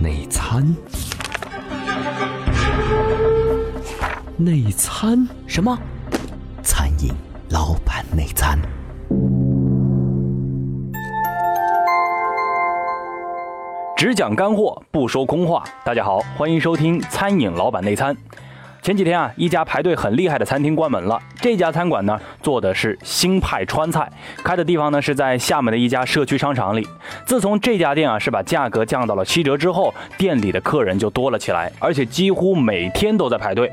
内参，内参什么？餐饮老板内参。只讲干货，不说空话。大家好，欢迎收听餐饮老板内参。前几天啊，一家排队很厉害的餐厅关门了。这家餐馆呢，做的是新派川菜，开的地方呢是在厦门的一家社区商场里。自从这家店啊是把价格降到了七折之后，店里的客人就多了起来，而且几乎每天都在排队。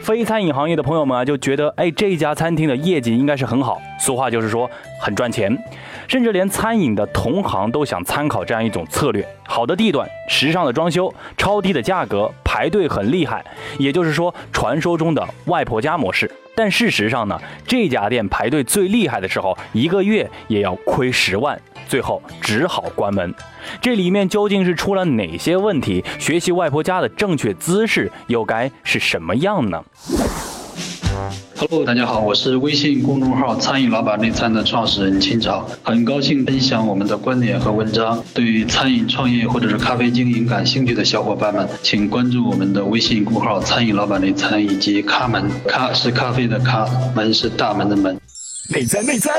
非餐饮行业的朋友们啊，就觉得哎，这家餐厅的业绩应该是很好。俗话就是说很赚钱，甚至连餐饮的同行都想参考这样一种策略：好的地段、时尚的装修、超低的价格、排队很厉害，也就是说传说中的外婆家模式。但事实上呢，这家店排队最厉害的时候，一个月也要亏十万，最后只好关门。这里面究竟是出了哪些问题？学习外婆家的正确姿势又该是什么样呢？Hello，大家好，我是微信公众号“餐饮老板内参”的创始人秦朝，很高兴分享我们的观点和文章。对于餐饮创业或者是咖啡经营感兴趣的小伙伴们，请关注我们的微信公号“餐饮老板内参”以及“咖门”，咖是咖啡的咖，门是大门的门。内参内餐。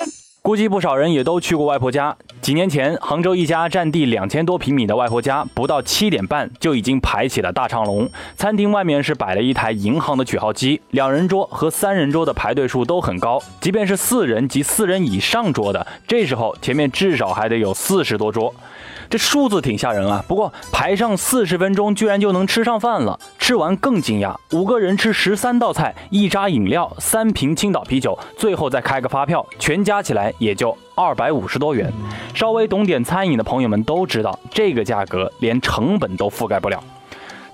估计不少人也都去过外婆家。几年前，杭州一家占地两千多平米的外婆家，不到七点半就已经排起了大长龙。餐厅外面是摆了一台银行的取号机，两人桌和三人桌的排队数都很高。即便是四人及四人以上桌的，这时候前面至少还得有四十多桌。这数字挺吓人啊！不过排上四十分钟，居然就能吃上饭了。吃完更惊讶，五个人吃十三道菜，一扎饮料，三瓶青岛啤酒，最后再开个发票，全加起来也就二百五十多元。稍微懂点餐饮的朋友们都知道，这个价格连成本都覆盖不了。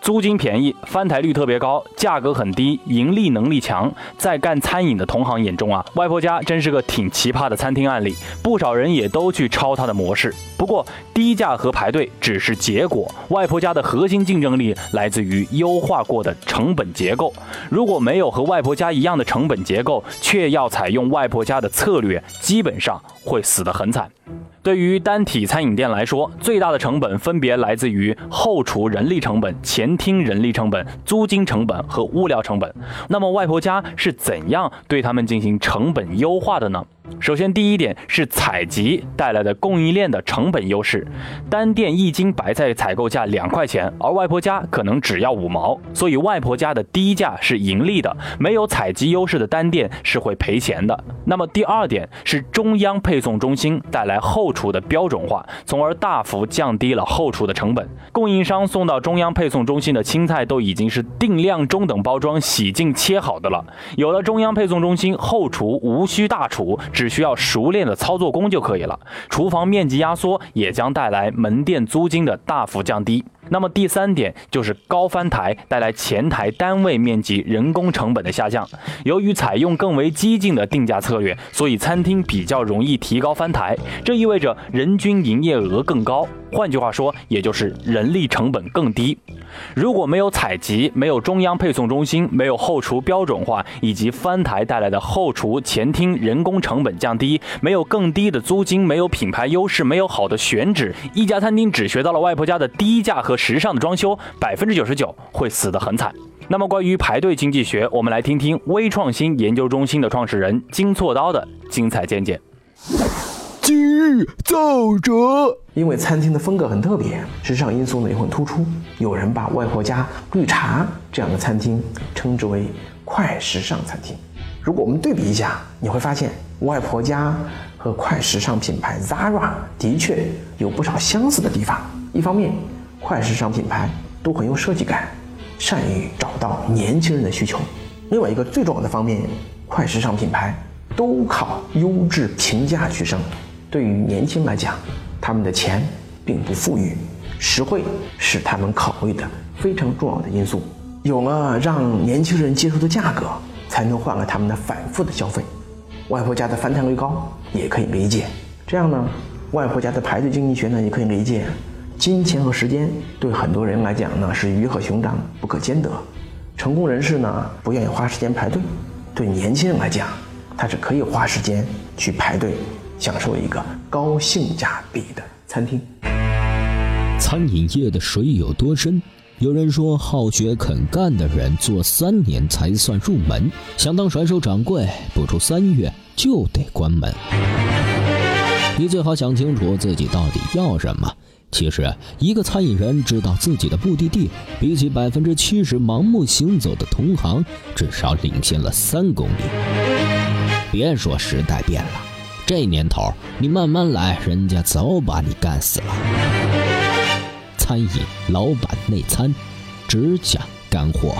租金便宜，翻台率特别高，价格很低，盈利能力强。在干餐饮的同行眼中啊，外婆家真是个挺奇葩的餐厅案例，不少人也都去抄它的模式。不过低价和排队只是结果，外婆家的核心竞争力来自于优化过的成本结构。如果没有和外婆家一样的成本结构，却要采用外婆家的策略，基本上会死得很惨。对于单体餐饮店来说，最大的成本分别来自于后厨人力成本、前厅人力成本、租金成本和物料成本。那么外婆家是怎样对他们进行成本优化的呢？首先，第一点是采集带来的供应链的成本优势。单店一斤白菜采购价两块钱，而外婆家可能只要五毛，所以外婆家的低价是盈利的。没有采集优势的单店是会赔钱的。那么第二点是中央配送中心带来后厨的标准化，从而大幅降低了后厨的成本。供应商送到中央配送中心的青菜都已经是定量中等包装、洗净切好的了。有了中央配送中心，后厨无需大厨。只需要熟练的操作工就可以了，厨房面积压缩也将带来门店租金的大幅降低。那么第三点就是高翻台带来前台单位面积人工成本的下降。由于采用更为激进的定价策略，所以餐厅比较容易提高翻台，这意味着人均营业额更高。换句话说，也就是人力成本更低。如果没有采集，没有中央配送中心，没有后厨标准化以及翻台带来的后厨前厅人工成本降低，没有更低的租金，没有品牌优势，没有好的选址，一家餐厅只学到了外婆家的低价和时尚的装修，百分之九十九会死得很惨。那么关于排队经济学，我们来听听微创新研究中心的创始人金错刀的精彩见解。今日奏折，因为餐厅的风格很特别，时尚因素呢也很突出。有人把外婆家绿茶这样的餐厅称之为快时尚餐厅。如果我们对比一下，你会发现外婆家和快时尚品牌 Zara 的确有不少相似的地方。一方面，快时尚品牌都很有设计感，善于找到年轻人的需求；另外一个最重要的方面，快时尚品牌都靠优质平价取胜。对于年轻来讲，他们的钱并不富裕，实惠是他们考虑的非常重要的因素。有了让年轻人接受的价格，才能换来他们的反复的消费。外婆家的翻台率高也可以理解。这样呢，外婆家的排队经济学呢也可以理解。金钱和时间对很多人来讲呢是鱼和熊掌不可兼得。成功人士呢不愿意花时间排队，对年轻人来讲，他是可以花时间去排队，享受一个高性价比的餐厅。餐饮业的水有多深？有人说，好学肯干的人做三年才算入门，想当甩手掌柜，不出三月就得关门。你最好想清楚自己到底要什么。其实，一个餐饮人知道自己的目的地，比起百分之七十盲目行走的同行，至少领先了三公里。别说时代变了，这年头你慢慢来，人家早把你干死了。餐饮老板内参，只讲干货。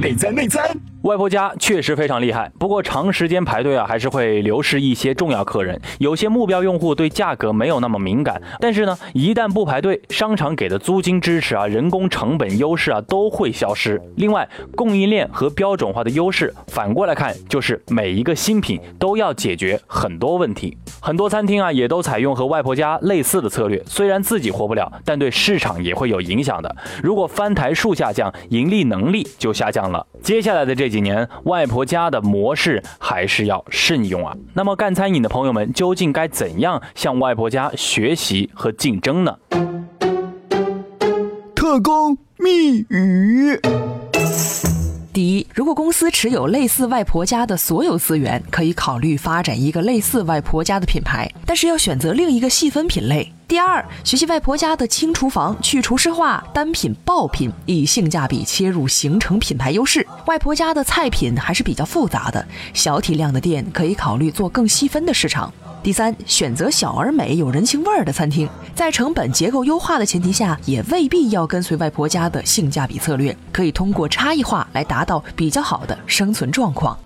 内参内参。外婆家确实非常厉害，不过长时间排队啊，还是会流失一些重要客人。有些目标用户对价格没有那么敏感，但是呢，一旦不排队，商场给的租金支持啊、人工成本优势啊都会消失。另外，供应链和标准化的优势，反过来看就是每一个新品都要解决很多问题。很多餐厅啊，也都采用和外婆家类似的策略，虽然自己活不了，但对市场也会有影响的。如果翻台数下降，盈利能力就下降了。接下来的这几几年，外婆家的模式还是要慎用啊。那么，干餐饮的朋友们究竟该怎样向外婆家学习和竞争呢？特工密语。第一，如果公司持有类似外婆家的所有资源，可以考虑发展一个类似外婆家的品牌，但是要选择另一个细分品类。第二，学习外婆家的轻厨房，去厨师化，单品爆品，以性价比切入，形成品牌优势。外婆家的菜品还是比较复杂的，小体量的店可以考虑做更细分的市场。第三，选择小而美、有人情味儿的餐厅，在成本结构优化的前提下，也未必要跟随外婆家的性价比策略，可以通过差异化来达到比较好的生存状况。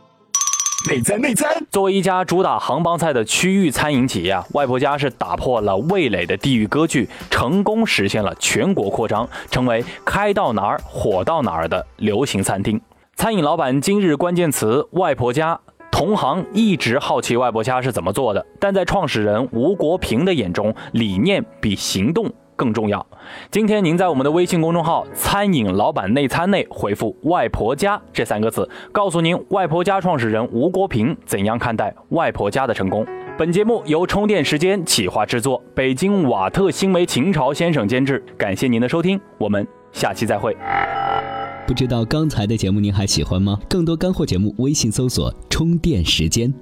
内参内参。作为一家主打杭帮菜的区域餐饮企业啊，外婆家是打破了味蕾的地域割据，成功实现了全国扩张，成为开到哪儿火到哪儿的流行餐厅。餐饮老板今日关键词：外婆家。同行一直好奇外婆家是怎么做的，但在创始人吴国平的眼中，理念比行动更重要。今天您在我们的微信公众号“餐饮老板内参”内回复“外婆家”这三个字，告诉您外婆家创始人吴国平怎样看待外婆家的成功。本节目由充电时间企划制作，北京瓦特新媒秦朝先生监制。感谢您的收听，我们下期再会。不知道刚才的节目您还喜欢吗？更多干货节目，微信搜索“充电时间”。